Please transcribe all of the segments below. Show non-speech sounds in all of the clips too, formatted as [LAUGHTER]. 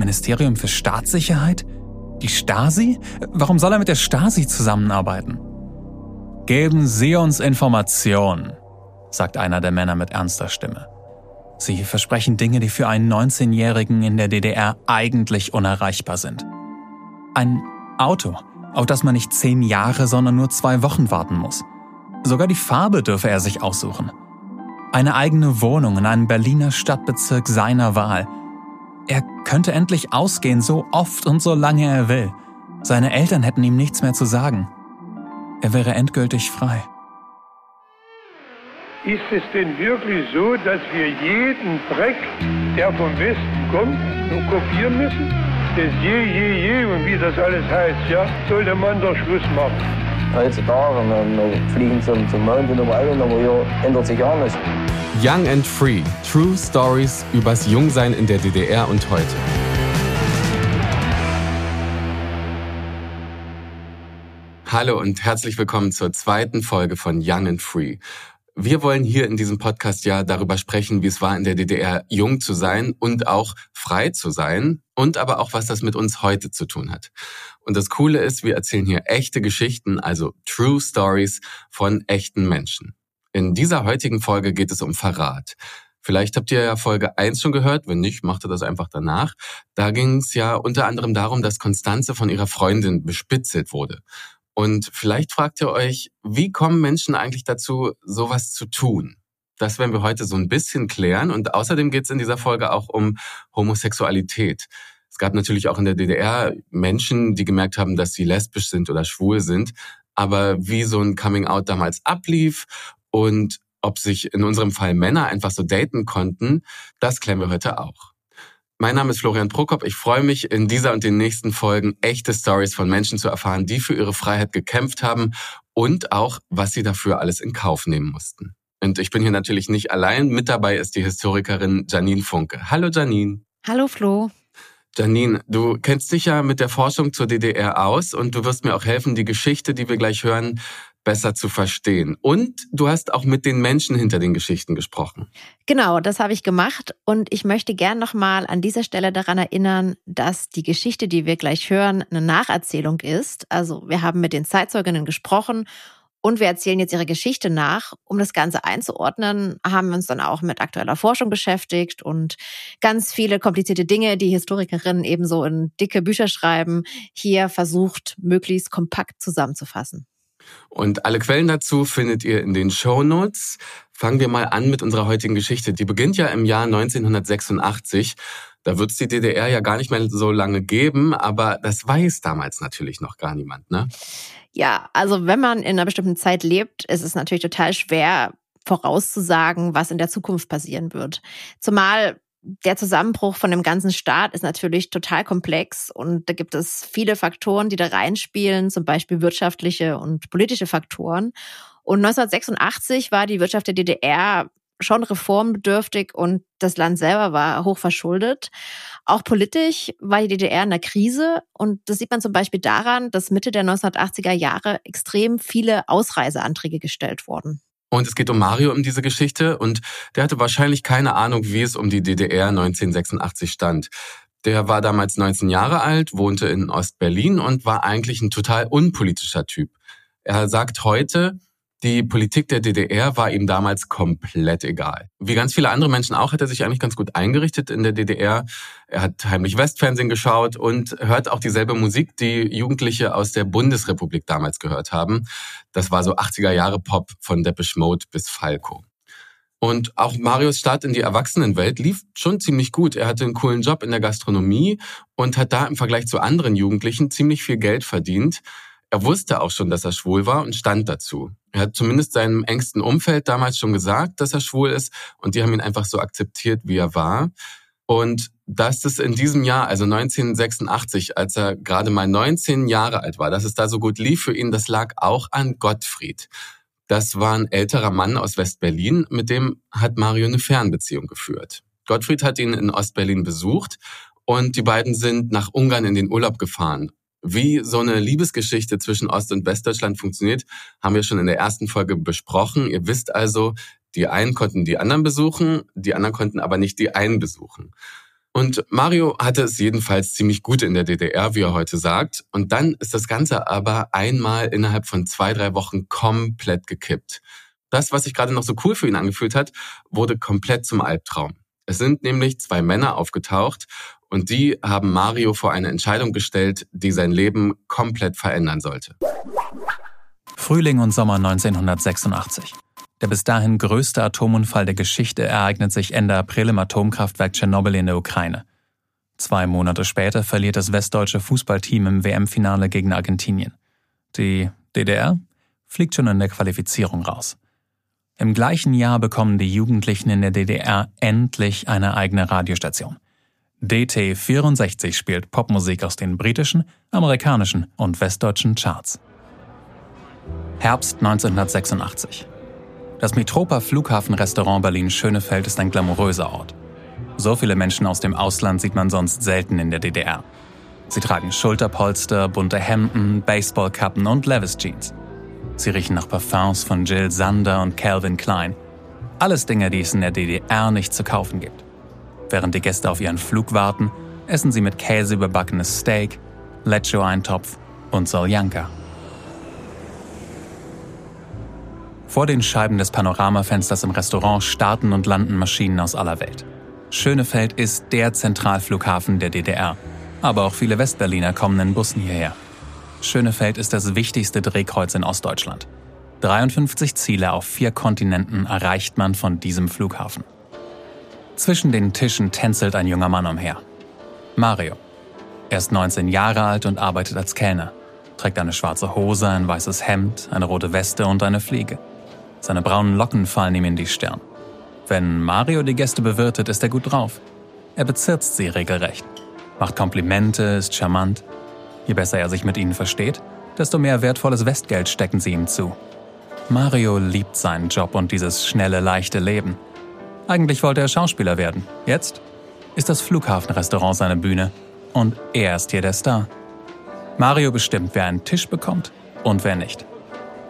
Ministerium für Staatssicherheit? Die Stasi? Warum soll er mit der Stasi zusammenarbeiten? Geben Sie uns Informationen, sagt einer der Männer mit ernster Stimme. Sie versprechen Dinge, die für einen 19-Jährigen in der DDR eigentlich unerreichbar sind. Ein Auto, auf das man nicht zehn Jahre, sondern nur zwei Wochen warten muss. Sogar die Farbe dürfe er sich aussuchen. Eine eigene Wohnung in einem Berliner Stadtbezirk seiner Wahl. Er könnte endlich ausgehen, so oft und so lange er will. Seine Eltern hätten ihm nichts mehr zu sagen. Er wäre endgültig frei. Ist es denn wirklich so, dass wir jeden Dreck, der vom Westen kommt, nur kopieren müssen? Das je, je, je und wie das alles heißt, ja, sollte man doch Schluss machen heutzutage. Wir, wir fliegen zum, zum Mond und überall, aber hier ändert sich gar nichts. Young and Free. True Stories übers Jungsein in der DDR und heute. Hallo und herzlich willkommen zur zweiten Folge von Young and Free. Wir wollen hier in diesem Podcast ja darüber sprechen, wie es war, in der DDR jung zu sein und auch frei zu sein und aber auch, was das mit uns heute zu tun hat. Und das Coole ist, wir erzählen hier echte Geschichten, also True Stories von echten Menschen. In dieser heutigen Folge geht es um Verrat. Vielleicht habt ihr ja Folge 1 schon gehört, wenn nicht, macht ihr das einfach danach. Da ging es ja unter anderem darum, dass Konstanze von ihrer Freundin bespitzelt wurde. Und vielleicht fragt ihr euch, wie kommen Menschen eigentlich dazu, sowas zu tun? Das werden wir heute so ein bisschen klären. Und außerdem geht es in dieser Folge auch um Homosexualität. Es gab natürlich auch in der DDR Menschen, die gemerkt haben, dass sie lesbisch sind oder schwul sind. Aber wie so ein Coming-out damals ablief und ob sich in unserem Fall Männer einfach so daten konnten, das klären wir heute auch. Mein Name ist Florian Prokop. Ich freue mich, in dieser und den nächsten Folgen echte Stories von Menschen zu erfahren, die für ihre Freiheit gekämpft haben und auch, was sie dafür alles in Kauf nehmen mussten. Und ich bin hier natürlich nicht allein. Mit dabei ist die Historikerin Janine Funke. Hallo Janine. Hallo Flo. Janine, du kennst dich ja mit der Forschung zur DDR aus und du wirst mir auch helfen, die Geschichte, die wir gleich hören, besser zu verstehen. Und du hast auch mit den Menschen hinter den Geschichten gesprochen. Genau, das habe ich gemacht. Und ich möchte gern nochmal an dieser Stelle daran erinnern, dass die Geschichte, die wir gleich hören, eine Nacherzählung ist. Also wir haben mit den Zeitzeuginnen gesprochen und wir erzählen jetzt ihre Geschichte nach. Um das Ganze einzuordnen, haben wir uns dann auch mit aktueller Forschung beschäftigt und ganz viele komplizierte Dinge, die Historikerinnen ebenso in dicke Bücher schreiben, hier versucht, möglichst kompakt zusammenzufassen. Und alle Quellen dazu findet ihr in den Show Notes. Fangen wir mal an mit unserer heutigen Geschichte. Die beginnt ja im Jahr 1986. Da wird es die DDR ja gar nicht mehr so lange geben, aber das weiß damals natürlich noch gar niemand, ne? Ja, also wenn man in einer bestimmten Zeit lebt, ist es natürlich total schwer vorauszusagen, was in der Zukunft passieren wird. Zumal der Zusammenbruch von dem ganzen Staat ist natürlich total komplex und da gibt es viele Faktoren, die da reinspielen, zum Beispiel wirtschaftliche und politische Faktoren. Und 1986 war die Wirtschaft der DDR schon reformbedürftig und das Land selber war hoch verschuldet. Auch politisch war die DDR in der Krise und das sieht man zum Beispiel daran, dass Mitte der 1980er Jahre extrem viele Ausreiseanträge gestellt wurden. Und es geht um Mario um diese Geschichte und der hatte wahrscheinlich keine Ahnung, wie es um die DDR 1986 stand. Der war damals 19 Jahre alt, wohnte in Ostberlin und war eigentlich ein total unpolitischer Typ. Er sagt heute, die Politik der DDR war ihm damals komplett egal. Wie ganz viele andere Menschen auch, hat er sich eigentlich ganz gut eingerichtet in der DDR. Er hat heimlich Westfernsehen geschaut und hört auch dieselbe Musik, die Jugendliche aus der Bundesrepublik damals gehört haben. Das war so 80er Jahre Pop von Depeche Mode bis Falco. Und auch Marios Start in die Erwachsenenwelt lief schon ziemlich gut. Er hatte einen coolen Job in der Gastronomie und hat da im Vergleich zu anderen Jugendlichen ziemlich viel Geld verdient. Er wusste auch schon, dass er schwul war und stand dazu. Er hat zumindest seinem engsten Umfeld damals schon gesagt, dass er schwul ist und die haben ihn einfach so akzeptiert, wie er war. Und dass es in diesem Jahr, also 1986, als er gerade mal 19 Jahre alt war, dass es da so gut lief für ihn, das lag auch an Gottfried. Das war ein älterer Mann aus Westberlin, mit dem hat Mario eine Fernbeziehung geführt. Gottfried hat ihn in Ostberlin besucht und die beiden sind nach Ungarn in den Urlaub gefahren. Wie so eine Liebesgeschichte zwischen Ost- und Westdeutschland funktioniert, haben wir schon in der ersten Folge besprochen. Ihr wisst also, die einen konnten die anderen besuchen, die anderen konnten aber nicht die einen besuchen. Und Mario hatte es jedenfalls ziemlich gut in der DDR, wie er heute sagt. Und dann ist das Ganze aber einmal innerhalb von zwei, drei Wochen komplett gekippt. Das, was sich gerade noch so cool für ihn angefühlt hat, wurde komplett zum Albtraum. Es sind nämlich zwei Männer aufgetaucht und die haben Mario vor eine Entscheidung gestellt, die sein Leben komplett verändern sollte. Frühling und Sommer 1986. Der bis dahin größte Atomunfall der Geschichte ereignet sich Ende April im Atomkraftwerk Tschernobyl in der Ukraine. Zwei Monate später verliert das westdeutsche Fußballteam im WM-Finale gegen Argentinien. Die DDR fliegt schon in der Qualifizierung raus. Im gleichen Jahr bekommen die Jugendlichen in der DDR endlich eine eigene Radiostation. DT64 spielt Popmusik aus den britischen, amerikanischen und westdeutschen Charts. Herbst 1986. Das Metropa Flughafenrestaurant Berlin-Schönefeld ist ein glamouröser Ort. So viele Menschen aus dem Ausland sieht man sonst selten in der DDR. Sie tragen Schulterpolster, bunte Hemden, Baseballkappen und Levis Jeans. Sie riechen nach Parfums von Jill Sander und Calvin Klein. Alles Dinge, die es in der DDR nicht zu kaufen gibt. Während die Gäste auf ihren Flug warten, essen sie mit Käse überbackenes Steak, Lecho-Eintopf und Soljanka. Vor den Scheiben des Panoramafensters im Restaurant starten und landen Maschinen aus aller Welt. Schönefeld ist der Zentralflughafen der DDR, aber auch viele Westberliner kommen in Bussen hierher. Schönefeld ist das wichtigste Drehkreuz in Ostdeutschland. 53 Ziele auf vier Kontinenten erreicht man von diesem Flughafen. Zwischen den Tischen tänzelt ein junger Mann umher. Mario. Er ist 19 Jahre alt und arbeitet als Kellner, trägt eine schwarze Hose, ein weißes Hemd, eine rote Weste und eine Fliege. Seine braunen Locken fallen ihm in die Stirn. Wenn Mario die Gäste bewirtet, ist er gut drauf. Er bezirzt sie regelrecht, macht Komplimente, ist charmant. Je besser er sich mit ihnen versteht, desto mehr wertvolles Westgeld stecken sie ihm zu. Mario liebt seinen Job und dieses schnelle, leichte Leben. Eigentlich wollte er Schauspieler werden. Jetzt ist das Flughafenrestaurant seine Bühne und er ist hier der Star. Mario bestimmt, wer einen Tisch bekommt und wer nicht.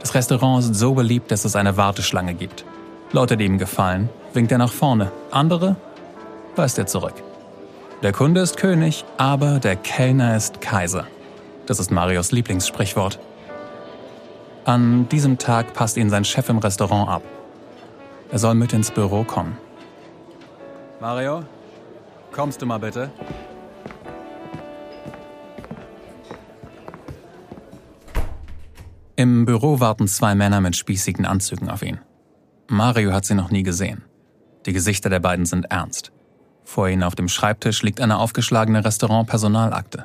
Das Restaurant ist so beliebt, dass es eine Warteschlange gibt. Leute, die ihm gefallen, winkt er nach vorne. Andere weist er zurück. Der Kunde ist König, aber der Kellner ist Kaiser. Das ist Marios Lieblingssprichwort. An diesem Tag passt ihn sein Chef im Restaurant ab. Er soll mit ins Büro kommen. Mario, kommst du mal bitte? Im Büro warten zwei Männer mit spießigen Anzügen auf ihn. Mario hat sie noch nie gesehen. Die Gesichter der beiden sind ernst. Vor ihnen auf dem Schreibtisch liegt eine aufgeschlagene Restaurant-Personalakte.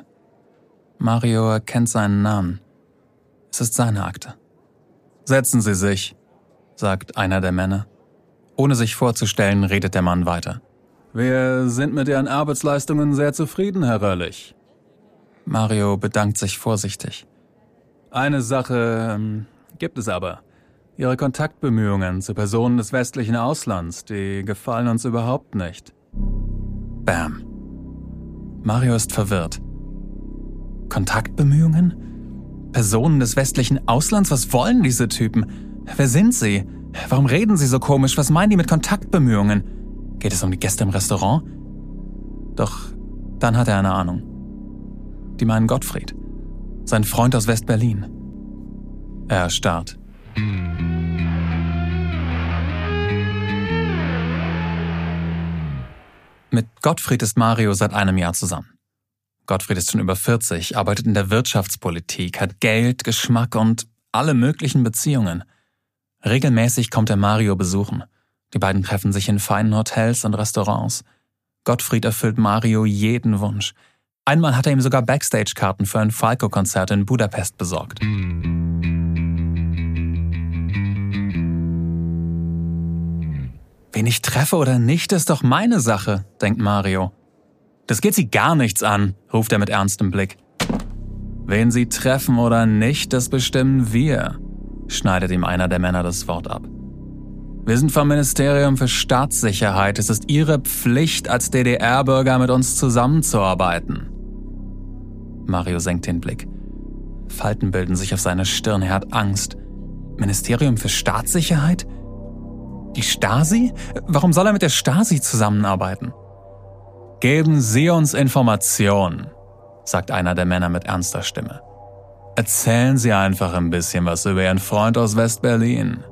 Mario erkennt seinen Namen. Es ist seine Akte. Setzen Sie sich, sagt einer der Männer. Ohne sich vorzustellen, redet der Mann weiter. Wir sind mit Ihren Arbeitsleistungen sehr zufrieden, Herr Röhrlich. Mario bedankt sich vorsichtig. Eine Sache ähm, gibt es aber. Ihre Kontaktbemühungen zu Personen des westlichen Auslands, die gefallen uns überhaupt nicht. Bam. Mario ist verwirrt. Kontaktbemühungen? Personen des westlichen Auslands? Was wollen diese Typen? Wer sind sie? Warum reden sie so komisch? Was meinen die mit Kontaktbemühungen? Geht es um die Gäste im Restaurant? Doch dann hat er eine Ahnung. Die meinen Gottfried. Sein Freund aus West-Berlin. Er starrt. Mit Gottfried ist Mario seit einem Jahr zusammen. Gottfried ist schon über 40, arbeitet in der Wirtschaftspolitik, hat Geld, Geschmack und alle möglichen Beziehungen. Regelmäßig kommt er Mario besuchen. Die beiden treffen sich in feinen Hotels und Restaurants. Gottfried erfüllt Mario jeden Wunsch. Einmal hat er ihm sogar Backstage-Karten für ein Falco-Konzert in Budapest besorgt. Wen ich treffe oder nicht, ist doch meine Sache, denkt Mario. Das geht sie gar nichts an, ruft er mit ernstem Blick. Wen sie treffen oder nicht, das bestimmen wir, schneidet ihm einer der Männer das Wort ab. Wir sind vom Ministerium für Staatssicherheit. Es ist Ihre Pflicht, als DDR-Bürger mit uns zusammenzuarbeiten. Mario senkt den Blick. Falten bilden sich auf seiner Stirn, er hat Angst. Ministerium für Staatssicherheit? Die Stasi? Warum soll er mit der Stasi zusammenarbeiten? Geben Sie uns Informationen, sagt einer der Männer mit ernster Stimme. Erzählen Sie einfach ein bisschen was über Ihren Freund aus West-Berlin.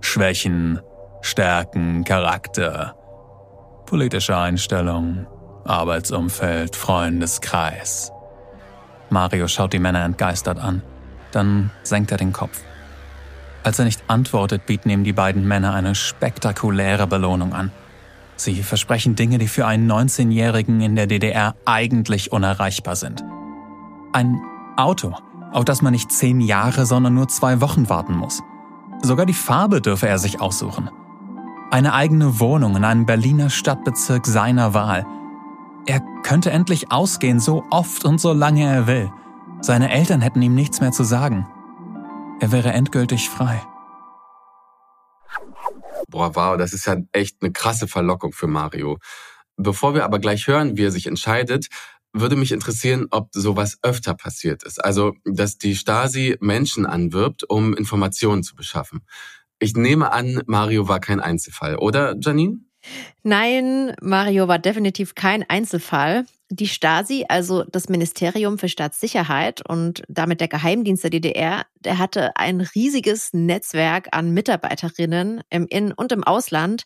Schwächen, Stärken, Charakter, politische Einstellung, Arbeitsumfeld, Freundeskreis. Mario schaut die Männer entgeistert an. Dann senkt er den Kopf. Als er nicht antwortet, bieten ihm die beiden Männer eine spektakuläre Belohnung an. Sie versprechen Dinge, die für einen 19-Jährigen in der DDR eigentlich unerreichbar sind. Ein Auto, auf das man nicht zehn Jahre, sondern nur zwei Wochen warten muss. Sogar die Farbe dürfe er sich aussuchen. Eine eigene Wohnung in einem Berliner Stadtbezirk seiner Wahl. Er könnte endlich ausgehen, so oft und so lange er will. Seine Eltern hätten ihm nichts mehr zu sagen. Er wäre endgültig frei. Boah, wow, das ist ja echt eine krasse Verlockung für Mario. Bevor wir aber gleich hören, wie er sich entscheidet, würde mich interessieren, ob sowas öfter passiert ist. Also, dass die Stasi Menschen anwirbt, um Informationen zu beschaffen. Ich nehme an, Mario war kein Einzelfall, oder Janine? Nein, Mario war definitiv kein Einzelfall. Die Stasi, also das Ministerium für Staatssicherheit und damit der Geheimdienst der DDR, der hatte ein riesiges Netzwerk an Mitarbeiterinnen im In- und im Ausland.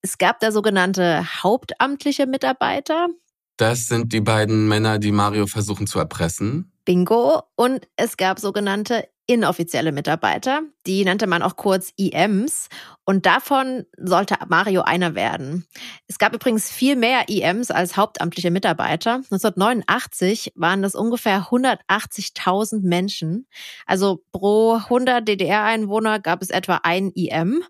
Es gab da sogenannte hauptamtliche Mitarbeiter, das sind die beiden Männer, die Mario versuchen zu erpressen. Bingo. Und es gab sogenannte inoffizielle Mitarbeiter. Die nannte man auch kurz IMs. Und davon sollte Mario einer werden. Es gab übrigens viel mehr IMs als hauptamtliche Mitarbeiter. 1989 waren das ungefähr 180.000 Menschen. Also pro 100 DDR-Einwohner gab es etwa ein IM.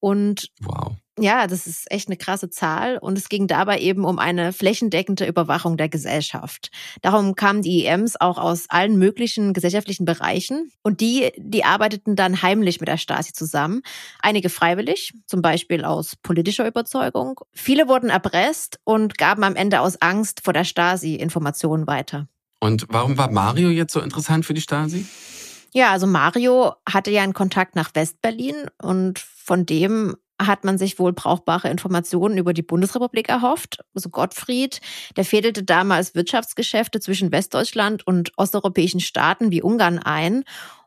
Und wow. Ja, das ist echt eine krasse Zahl und es ging dabei eben um eine flächendeckende Überwachung der Gesellschaft. Darum kamen die EMs auch aus allen möglichen gesellschaftlichen Bereichen und die, die arbeiteten dann heimlich mit der Stasi zusammen. Einige freiwillig, zum Beispiel aus politischer Überzeugung. Viele wurden erpresst und gaben am Ende aus Angst vor der Stasi Informationen weiter. Und warum war Mario jetzt so interessant für die Stasi? Ja, also Mario hatte ja einen Kontakt nach Westberlin und von dem hat man sich wohl brauchbare Informationen über die Bundesrepublik erhofft. Also Gottfried, der fädelte damals Wirtschaftsgeschäfte zwischen Westdeutschland und osteuropäischen Staaten wie Ungarn ein.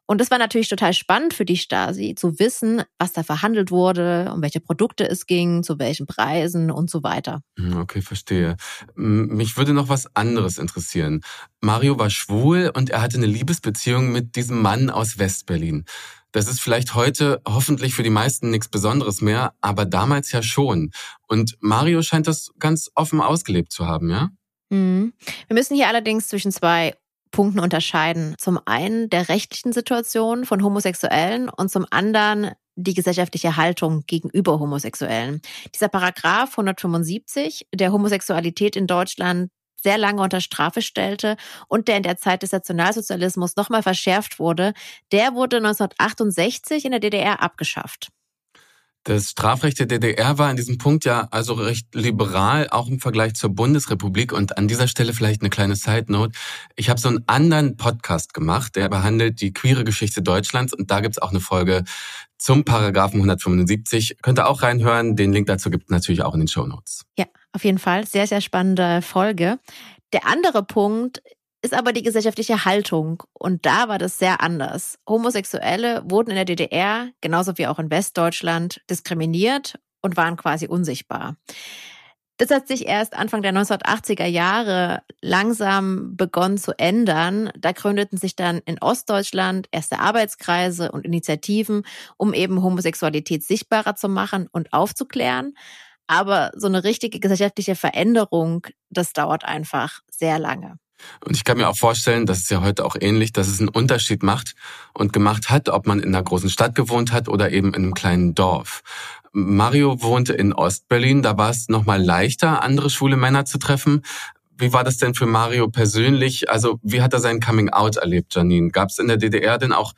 Und das war natürlich total spannend für die Stasi, zu wissen, was da verhandelt wurde, um welche Produkte es ging, zu welchen Preisen und so weiter. Hm, okay, verstehe. Mich würde noch was anderes interessieren. Mario war schwul und er hatte eine Liebesbeziehung mit diesem Mann aus Westberlin. Das ist vielleicht heute hoffentlich für die meisten nichts Besonderes mehr, aber damals ja schon. Und Mario scheint das ganz offen ausgelebt zu haben, ja? Mhm. Wir müssen hier allerdings zwischen zwei Punkten unterscheiden. Zum einen der rechtlichen Situation von Homosexuellen und zum anderen die gesellschaftliche Haltung gegenüber Homosexuellen. Dieser Paragraph 175, der Homosexualität in Deutschland sehr lange unter Strafe stellte und der in der Zeit des Nationalsozialismus nochmal verschärft wurde, der wurde 1968 in der DDR abgeschafft. Das Strafrecht der DDR war in diesem Punkt ja also recht liberal, auch im Vergleich zur Bundesrepublik. Und an dieser Stelle vielleicht eine kleine Side Note. Ich habe so einen anderen Podcast gemacht, der behandelt die queere Geschichte Deutschlands. Und da gibt's auch eine Folge zum Paragraphen 175. Könnt ihr auch reinhören. Den Link dazu gibt natürlich auch in den Show Notes. Ja, auf jeden Fall. Sehr, sehr spannende Folge. Der andere Punkt ist aber die gesellschaftliche Haltung. Und da war das sehr anders. Homosexuelle wurden in der DDR, genauso wie auch in Westdeutschland, diskriminiert und waren quasi unsichtbar. Das hat sich erst Anfang der 1980er Jahre langsam begonnen zu ändern. Da gründeten sich dann in Ostdeutschland erste Arbeitskreise und Initiativen, um eben Homosexualität sichtbarer zu machen und aufzuklären. Aber so eine richtige gesellschaftliche Veränderung, das dauert einfach sehr lange. Und ich kann mir auch vorstellen, das ist ja heute auch ähnlich, dass es einen Unterschied macht und gemacht hat, ob man in einer großen Stadt gewohnt hat oder eben in einem kleinen Dorf. Mario wohnte in Ostberlin, da war es nochmal leichter, andere schwule Männer zu treffen. Wie war das denn für Mario persönlich? Also wie hat er sein Coming-out erlebt, Janine? Gab es in der DDR denn auch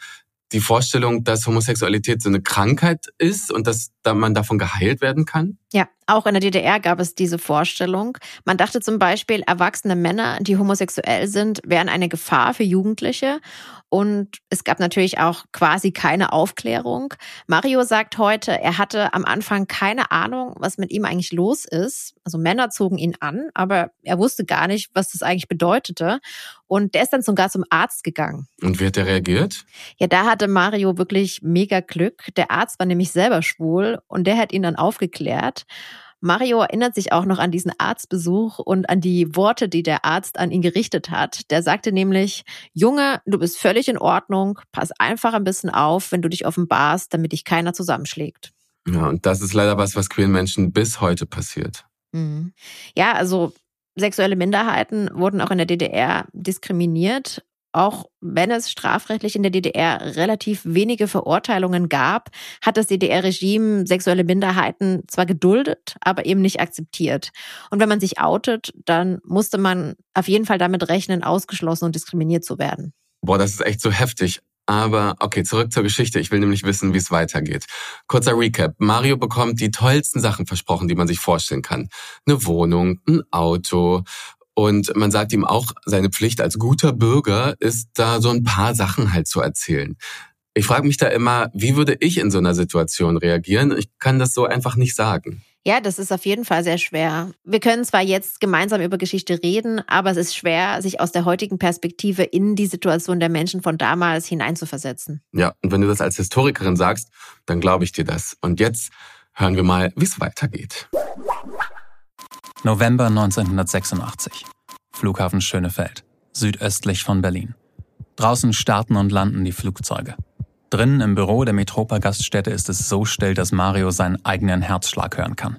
die Vorstellung, dass Homosexualität so eine Krankheit ist und dass da man davon geheilt werden kann? Ja, auch in der DDR gab es diese Vorstellung. Man dachte zum Beispiel, erwachsene Männer, die homosexuell sind, wären eine Gefahr für Jugendliche. Und es gab natürlich auch quasi keine Aufklärung. Mario sagt heute, er hatte am Anfang keine Ahnung, was mit ihm eigentlich los ist. Also Männer zogen ihn an, aber er wusste gar nicht, was das eigentlich bedeutete. Und der ist dann sogar zum Arzt gegangen. Und wie hat er reagiert? Ja, da hatte Mario wirklich mega Glück. Der Arzt war nämlich selber schwul und der hat ihn dann aufgeklärt. Mario erinnert sich auch noch an diesen Arztbesuch und an die Worte, die der Arzt an ihn gerichtet hat. Der sagte nämlich, Junge, du bist völlig in Ordnung, pass einfach ein bisschen auf, wenn du dich offenbarst, damit dich keiner zusammenschlägt. Ja, und das ist leider was, was queeren Menschen bis heute passiert. Mhm. Ja, also sexuelle Minderheiten wurden auch in der DDR diskriminiert auch wenn es strafrechtlich in der DDR relativ wenige Verurteilungen gab, hat das DDR-Regime sexuelle Minderheiten zwar geduldet, aber eben nicht akzeptiert. Und wenn man sich outet, dann musste man auf jeden Fall damit rechnen, ausgeschlossen und diskriminiert zu werden. Boah, das ist echt so heftig. Aber okay, zurück zur Geschichte. Ich will nämlich wissen, wie es weitergeht. Kurzer Recap. Mario bekommt die tollsten Sachen versprochen, die man sich vorstellen kann. Eine Wohnung, ein Auto und man sagt ihm auch, seine Pflicht als guter Bürger ist, da so ein paar Sachen halt zu erzählen. Ich frage mich da immer, wie würde ich in so einer Situation reagieren? Ich kann das so einfach nicht sagen. Ja, das ist auf jeden Fall sehr schwer. Wir können zwar jetzt gemeinsam über Geschichte reden, aber es ist schwer, sich aus der heutigen Perspektive in die Situation der Menschen von damals hineinzuversetzen. Ja, und wenn du das als Historikerin sagst, dann glaube ich dir das. Und jetzt hören wir mal, wie es weitergeht. November 1986. Flughafen Schönefeld, südöstlich von Berlin. Draußen starten und landen die Flugzeuge. Drinnen im Büro der Metropa-Gaststätte ist es so still, dass Mario seinen eigenen Herzschlag hören kann.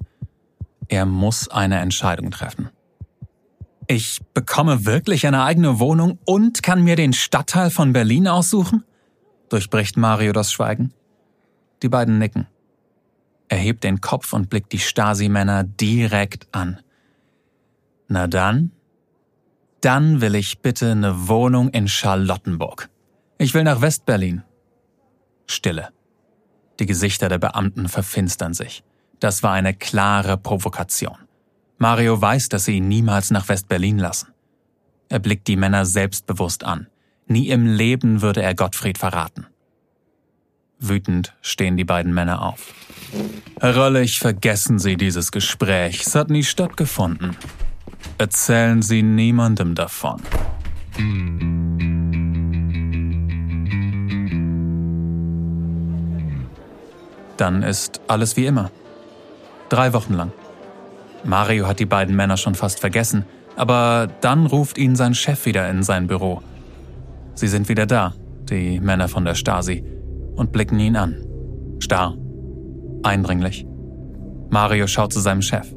Er muss eine Entscheidung treffen. Ich bekomme wirklich eine eigene Wohnung und kann mir den Stadtteil von Berlin aussuchen? Durchbricht Mario das Schweigen. Die beiden nicken. Er hebt den Kopf und blickt die Stasi-Männer direkt an. Na dann? Dann will ich bitte eine Wohnung in Charlottenburg. Ich will nach Westberlin. Stille. Die Gesichter der Beamten verfinstern sich. Das war eine klare Provokation. Mario weiß, dass sie ihn niemals nach Westberlin lassen. Er blickt die Männer selbstbewusst an. Nie im Leben würde er Gottfried verraten. Wütend stehen die beiden Männer auf. Herr Röllig, vergessen Sie dieses Gespräch. Es hat nie stattgefunden. Erzählen Sie niemandem davon. Dann ist alles wie immer. Drei Wochen lang. Mario hat die beiden Männer schon fast vergessen, aber dann ruft ihn sein Chef wieder in sein Büro. Sie sind wieder da, die Männer von der Stasi, und blicken ihn an. Starr. Eindringlich. Mario schaut zu seinem Chef.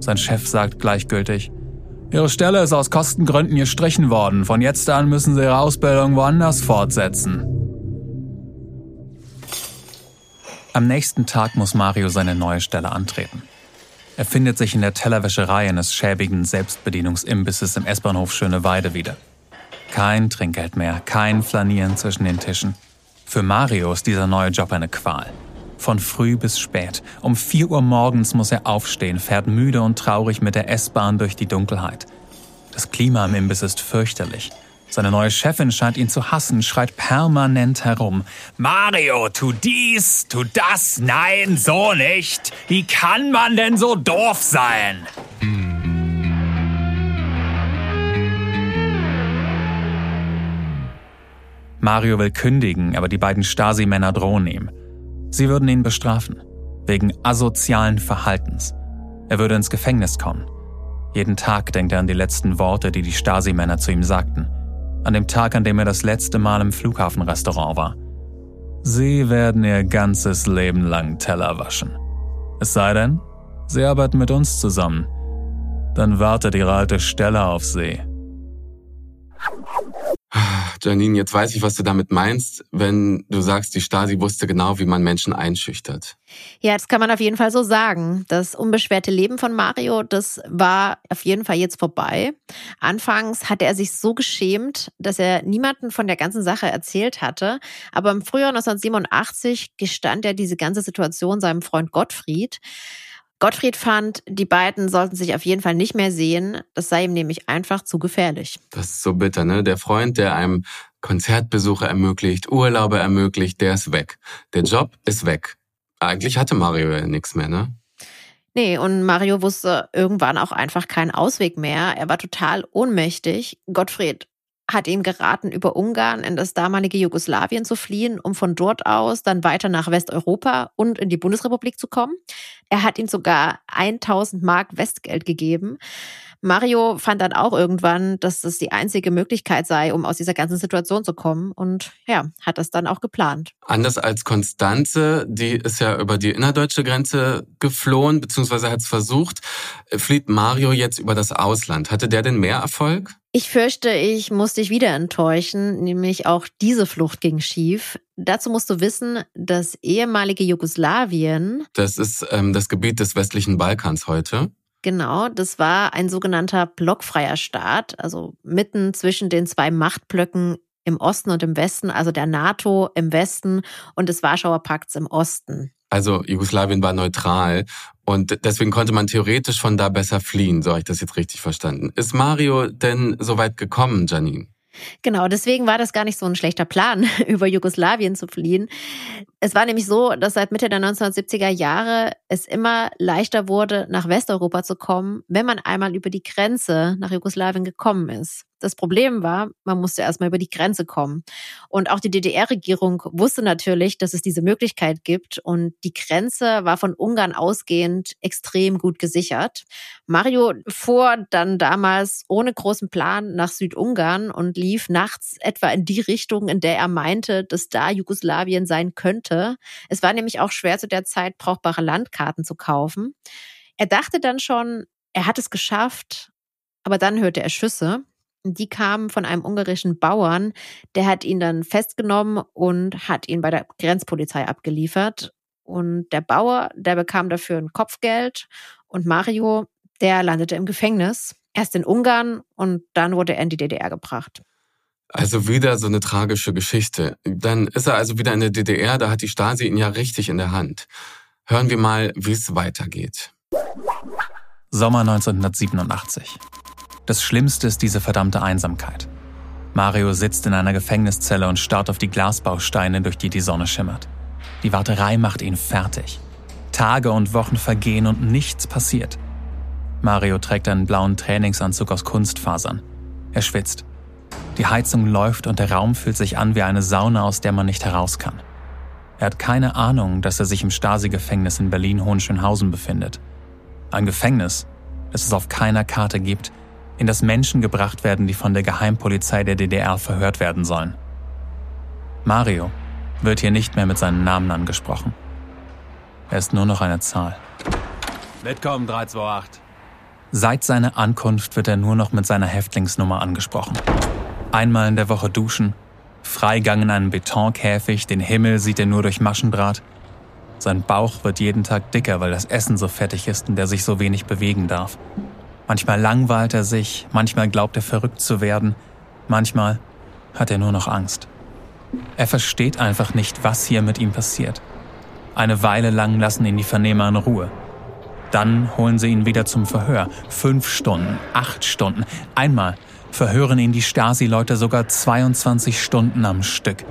Sein Chef sagt gleichgültig, Ihre Stelle ist aus Kostengründen gestrichen worden. Von jetzt an müssen Sie Ihre Ausbildung woanders fortsetzen. Am nächsten Tag muss Mario seine neue Stelle antreten. Er findet sich in der Tellerwäscherei eines schäbigen Selbstbedienungsimbisses im S-Bahnhof Schöneweide wieder. Kein Trinkgeld mehr, kein Flanieren zwischen den Tischen. Für Mario ist dieser neue Job eine Qual. Von früh bis spät. Um 4 Uhr morgens muss er aufstehen, fährt müde und traurig mit der S-Bahn durch die Dunkelheit. Das Klima im Imbiss ist fürchterlich. Seine neue Chefin scheint ihn zu hassen, schreit permanent herum. Mario, tu dies, tu das, nein, so nicht. Wie kann man denn so doof sein? Mario will kündigen, aber die beiden Stasi-Männer drohen ihm. Sie würden ihn bestrafen, wegen asozialen Verhaltens. Er würde ins Gefängnis kommen. Jeden Tag denkt er an die letzten Worte, die die Stasi-Männer zu ihm sagten. An dem Tag, an dem er das letzte Mal im Flughafenrestaurant war. Sie werden ihr ganzes Leben lang Teller waschen. Es sei denn, sie arbeiten mit uns zusammen. Dann wartet ihre alte Stelle auf sie. Janine, jetzt weiß ich, was du damit meinst, wenn du sagst, die Stasi wusste genau, wie man Menschen einschüchtert. Ja, das kann man auf jeden Fall so sagen. Das unbeschwerte Leben von Mario, das war auf jeden Fall jetzt vorbei. Anfangs hatte er sich so geschämt, dass er niemanden von der ganzen Sache erzählt hatte. Aber im Frühjahr 1987 gestand er diese ganze Situation seinem Freund Gottfried. Gottfried fand, die beiden sollten sich auf jeden Fall nicht mehr sehen. Das sei ihm nämlich einfach zu gefährlich. Das ist so bitter, ne? Der Freund, der einem Konzertbesuche ermöglicht, Urlaube ermöglicht, der ist weg. Der Job ist weg. Eigentlich hatte Mario ja nichts mehr, ne? Nee, und Mario wusste irgendwann auch einfach keinen Ausweg mehr. Er war total ohnmächtig. Gottfried hat ihm geraten, über Ungarn in das damalige Jugoslawien zu fliehen, um von dort aus dann weiter nach Westeuropa und in die Bundesrepublik zu kommen. Er hat ihm sogar 1000 Mark Westgeld gegeben. Mario fand dann auch irgendwann, dass das die einzige Möglichkeit sei, um aus dieser ganzen Situation zu kommen und ja, hat das dann auch geplant. Anders als Konstanze, die ist ja über die innerdeutsche Grenze geflohen, beziehungsweise hat es versucht, flieht Mario jetzt über das Ausland. Hatte der denn mehr Erfolg? Ich fürchte, ich muss dich wieder enttäuschen, nämlich auch diese Flucht ging schief. Dazu musst du wissen, das ehemalige Jugoslawien. Das ist ähm, das Gebiet des westlichen Balkans heute. Genau, das war ein sogenannter blockfreier Staat, also mitten zwischen den zwei Machtblöcken im Osten und im Westen, also der NATO im Westen und des Warschauer Pakts im Osten. Also Jugoslawien war neutral und deswegen konnte man theoretisch von da besser fliehen, so habe ich das jetzt richtig verstanden. Ist Mario denn so weit gekommen, Janine? Genau, deswegen war das gar nicht so ein schlechter Plan, [LAUGHS] über Jugoslawien zu fliehen. Es war nämlich so, dass seit Mitte der 1970er Jahre es immer leichter wurde, nach Westeuropa zu kommen, wenn man einmal über die Grenze nach Jugoslawien gekommen ist. Das Problem war, man musste erstmal über die Grenze kommen. Und auch die DDR-Regierung wusste natürlich, dass es diese Möglichkeit gibt. Und die Grenze war von Ungarn ausgehend extrem gut gesichert. Mario fuhr dann damals ohne großen Plan nach Südungarn und lief nachts etwa in die Richtung, in der er meinte, dass da Jugoslawien sein könnte. Es war nämlich auch schwer zu der Zeit, brauchbare Landkarten zu kaufen. Er dachte dann schon, er hat es geschafft, aber dann hörte er Schüsse die kamen von einem ungarischen Bauern, der hat ihn dann festgenommen und hat ihn bei der Grenzpolizei abgeliefert. Und der Bauer, der bekam dafür ein Kopfgeld und Mario, der landete im Gefängnis. Erst in Ungarn und dann wurde er in die DDR gebracht. Also wieder so eine tragische Geschichte. Dann ist er also wieder in der DDR, da hat die Stasi ihn ja richtig in der Hand. Hören wir mal, wie es weitergeht. Sommer 1987. Das Schlimmste ist diese verdammte Einsamkeit. Mario sitzt in einer Gefängniszelle und starrt auf die Glasbausteine, durch die die Sonne schimmert. Die Warterei macht ihn fertig. Tage und Wochen vergehen und nichts passiert. Mario trägt einen blauen Trainingsanzug aus Kunstfasern. Er schwitzt. Die Heizung läuft und der Raum fühlt sich an wie eine Sauna, aus der man nicht heraus kann. Er hat keine Ahnung, dass er sich im Stasi-Gefängnis in Berlin-Hohenschönhausen befindet. Ein Gefängnis, das es auf keiner Karte gibt, in das Menschen gebracht werden, die von der Geheimpolizei der DDR verhört werden sollen. Mario wird hier nicht mehr mit seinem Namen angesprochen. Er ist nur noch eine Zahl. Mitkommen 328. Seit seiner Ankunft wird er nur noch mit seiner Häftlingsnummer angesprochen. Einmal in der Woche duschen, Freigang in einem Betonkäfig, den Himmel sieht er nur durch Maschendraht. Sein Bauch wird jeden Tag dicker, weil das Essen so fettig ist und er sich so wenig bewegen darf. Manchmal langweilt er sich, manchmal glaubt er verrückt zu werden, manchmal hat er nur noch Angst. Er versteht einfach nicht, was hier mit ihm passiert. Eine Weile lang lassen ihn die Vernehmer in Ruhe. Dann holen sie ihn wieder zum Verhör. Fünf Stunden, acht Stunden. Einmal verhören ihn die Stasi-Leute sogar 22 Stunden am Stück.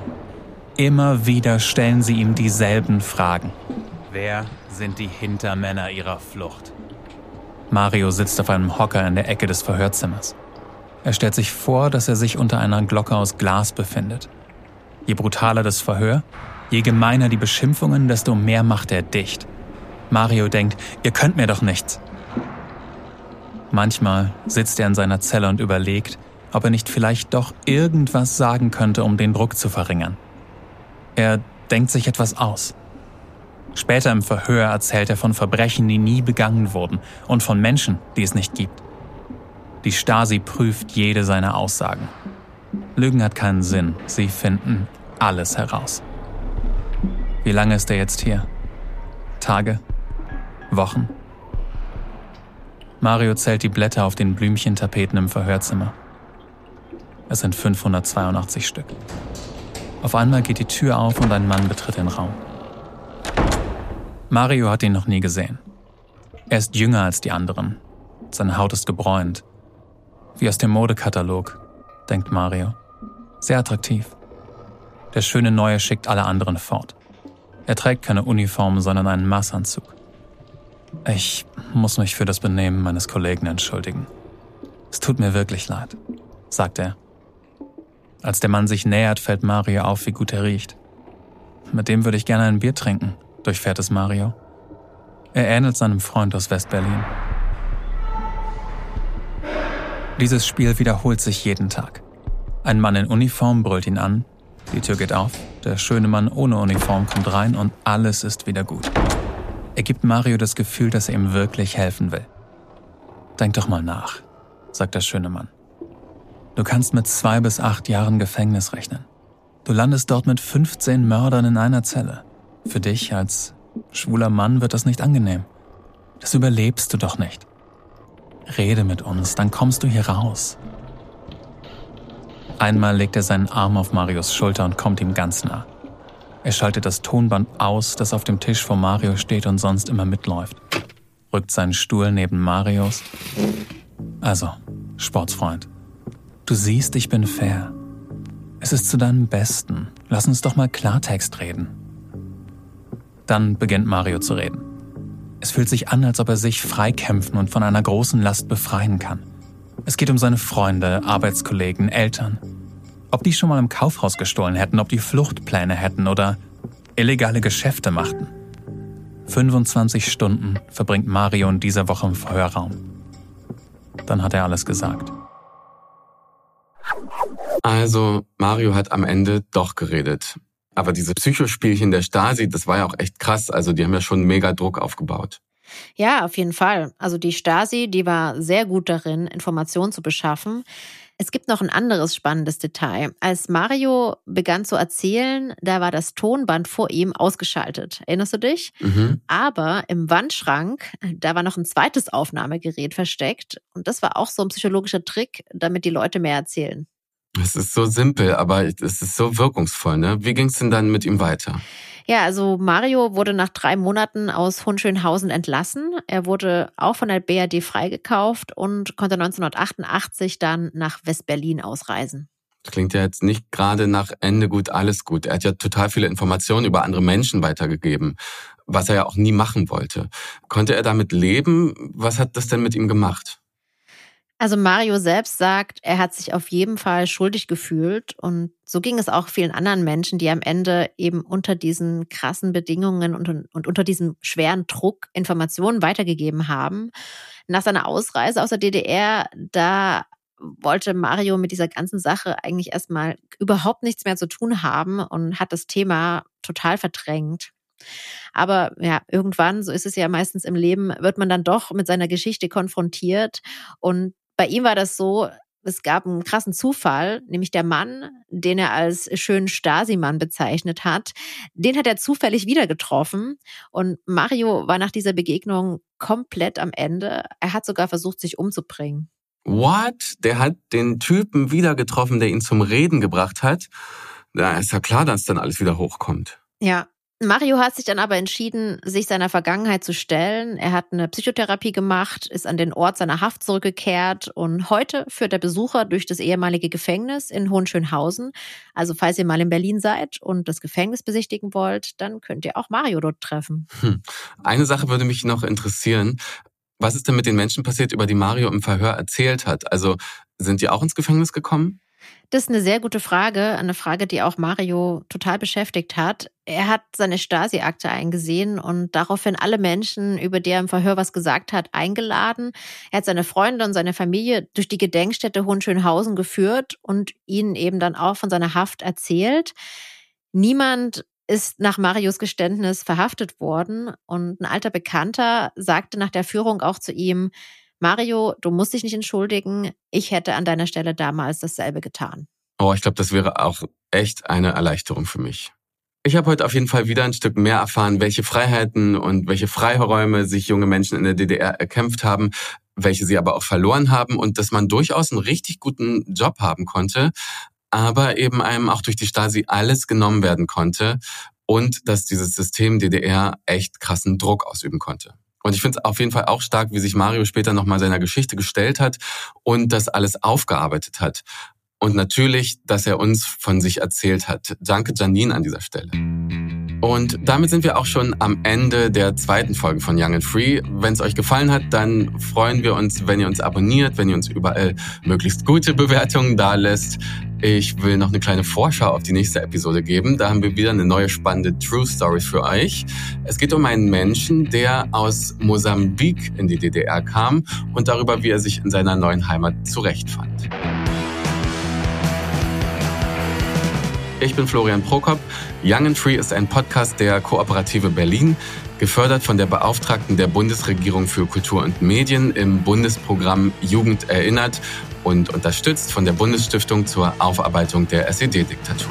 Immer wieder stellen sie ihm dieselben Fragen. Wer sind die Hintermänner ihrer Flucht? Mario sitzt auf einem Hocker in der Ecke des Verhörzimmers. Er stellt sich vor, dass er sich unter einer Glocke aus Glas befindet. Je brutaler das Verhör, je gemeiner die Beschimpfungen, desto mehr macht er dicht. Mario denkt, ihr könnt mir doch nichts. Manchmal sitzt er in seiner Zelle und überlegt, ob er nicht vielleicht doch irgendwas sagen könnte, um den Druck zu verringern. Er denkt sich etwas aus. Später im Verhör erzählt er von Verbrechen, die nie begangen wurden und von Menschen, die es nicht gibt. Die Stasi prüft jede seiner Aussagen. Lügen hat keinen Sinn. Sie finden alles heraus. Wie lange ist er jetzt hier? Tage? Wochen? Mario zählt die Blätter auf den Blümchentapeten im Verhörzimmer. Es sind 582 Stück. Auf einmal geht die Tür auf und ein Mann betritt den Raum. Mario hat ihn noch nie gesehen. Er ist jünger als die anderen. Seine Haut ist gebräunt. Wie aus dem Modekatalog, denkt Mario. Sehr attraktiv. Der schöne Neue schickt alle anderen fort. Er trägt keine Uniform, sondern einen Maßanzug. Ich muss mich für das Benehmen meines Kollegen entschuldigen. Es tut mir wirklich leid, sagt er. Als der Mann sich nähert, fällt Mario auf, wie gut er riecht. Mit dem würde ich gerne ein Bier trinken, durchfährt es Mario. Er ähnelt seinem Freund aus Westberlin. Dieses Spiel wiederholt sich jeden Tag. Ein Mann in Uniform brüllt ihn an, die Tür geht auf, der schöne Mann ohne Uniform kommt rein und alles ist wieder gut. Er gibt Mario das Gefühl, dass er ihm wirklich helfen will. Denk doch mal nach, sagt der schöne Mann. Du kannst mit zwei bis acht Jahren Gefängnis rechnen. Du landest dort mit 15 Mördern in einer Zelle. Für dich als schwuler Mann wird das nicht angenehm. Das überlebst du doch nicht. Rede mit uns, dann kommst du hier raus. Einmal legt er seinen Arm auf Marios Schulter und kommt ihm ganz nah. Er schaltet das Tonband aus, das auf dem Tisch vor Mario steht und sonst immer mitläuft. Rückt seinen Stuhl neben Marios. Also, Sportsfreund, du siehst, ich bin fair. Es ist zu deinem Besten. Lass uns doch mal Klartext reden. Dann beginnt Mario zu reden. Es fühlt sich an, als ob er sich freikämpfen und von einer großen Last befreien kann. Es geht um seine Freunde, Arbeitskollegen, Eltern. Ob die schon mal im Kaufhaus gestohlen hätten, ob die Fluchtpläne hätten oder illegale Geschäfte machten. 25 Stunden verbringt Mario in dieser Woche im Verhörraum. Dann hat er alles gesagt. Also, Mario hat am Ende doch geredet. Aber diese Psychospielchen der Stasi, das war ja auch echt krass. Also, die haben ja schon mega Druck aufgebaut. Ja, auf jeden Fall. Also die Stasi, die war sehr gut darin, Informationen zu beschaffen. Es gibt noch ein anderes spannendes Detail. Als Mario begann zu erzählen, da war das Tonband vor ihm ausgeschaltet. Erinnerst du dich? Mhm. Aber im Wandschrank, da war noch ein zweites Aufnahmegerät versteckt. Und das war auch so ein psychologischer Trick, damit die Leute mehr erzählen. Es ist so simpel, aber es ist so wirkungsvoll. Ne? Wie ging es denn dann mit ihm weiter? Ja, also Mario wurde nach drei Monaten aus Hohenschönhausen entlassen. Er wurde auch von der BRD freigekauft und konnte 1988 dann nach Westberlin ausreisen. Das klingt ja jetzt nicht gerade nach Ende gut, alles gut. Er hat ja total viele Informationen über andere Menschen weitergegeben, was er ja auch nie machen wollte. Konnte er damit leben? Was hat das denn mit ihm gemacht? Also Mario selbst sagt, er hat sich auf jeden Fall schuldig gefühlt und so ging es auch vielen anderen Menschen, die am Ende eben unter diesen krassen Bedingungen und, und unter diesem schweren Druck Informationen weitergegeben haben. Nach seiner Ausreise aus der DDR, da wollte Mario mit dieser ganzen Sache eigentlich erstmal überhaupt nichts mehr zu tun haben und hat das Thema total verdrängt. Aber ja, irgendwann, so ist es ja meistens im Leben, wird man dann doch mit seiner Geschichte konfrontiert und bei ihm war das so, es gab einen krassen Zufall, nämlich der Mann, den er als schönen Stasi-Mann bezeichnet hat, den hat er zufällig wieder getroffen. Und Mario war nach dieser Begegnung komplett am Ende. Er hat sogar versucht, sich umzubringen. What? Der hat den Typen wieder getroffen, der ihn zum Reden gebracht hat. Da ist ja klar, dass dann alles wieder hochkommt. Ja, Mario hat sich dann aber entschieden, sich seiner Vergangenheit zu stellen. Er hat eine Psychotherapie gemacht, ist an den Ort seiner Haft zurückgekehrt und heute führt er Besucher durch das ehemalige Gefängnis in Hohenschönhausen. Also falls ihr mal in Berlin seid und das Gefängnis besichtigen wollt, dann könnt ihr auch Mario dort treffen. Hm. Eine Sache würde mich noch interessieren. Was ist denn mit den Menschen passiert, über die Mario im Verhör erzählt hat? Also sind die auch ins Gefängnis gekommen? Das ist eine sehr gute Frage, eine Frage, die auch Mario total beschäftigt hat. Er hat seine Stasi-Akte eingesehen und daraufhin alle Menschen, über die er im Verhör was gesagt hat, eingeladen. Er hat seine Freunde und seine Familie durch die Gedenkstätte Hohenschönhausen geführt und ihnen eben dann auch von seiner Haft erzählt. Niemand ist nach Marios Geständnis verhaftet worden und ein alter Bekannter sagte nach der Führung auch zu ihm, Mario, du musst dich nicht entschuldigen. Ich hätte an deiner Stelle damals dasselbe getan. Oh, ich glaube, das wäre auch echt eine Erleichterung für mich. Ich habe heute auf jeden Fall wieder ein Stück mehr erfahren, welche Freiheiten und welche Freiräume sich junge Menschen in der DDR erkämpft haben, welche sie aber auch verloren haben und dass man durchaus einen richtig guten Job haben konnte, aber eben einem auch durch die Stasi alles genommen werden konnte und dass dieses System DDR echt krassen Druck ausüben konnte. Und ich finde es auf jeden Fall auch stark, wie sich Mario später nochmal seiner Geschichte gestellt hat und das alles aufgearbeitet hat. Und natürlich, dass er uns von sich erzählt hat. Danke Janine an dieser Stelle. Und damit sind wir auch schon am Ende der zweiten Folge von Young and Free. Wenn es euch gefallen hat, dann freuen wir uns, wenn ihr uns abonniert, wenn ihr uns überall möglichst gute Bewertungen da lässt. Ich will noch eine kleine Vorschau auf die nächste Episode geben. Da haben wir wieder eine neue spannende True Story für euch. Es geht um einen Menschen, der aus Mosambik in die DDR kam und darüber, wie er sich in seiner neuen Heimat zurechtfand. Ich bin Florian Prokop. Young and Free ist ein Podcast der Kooperative Berlin, gefördert von der Beauftragten der Bundesregierung für Kultur und Medien im Bundesprogramm Jugend erinnert und unterstützt von der Bundesstiftung zur Aufarbeitung der SED-Diktatur.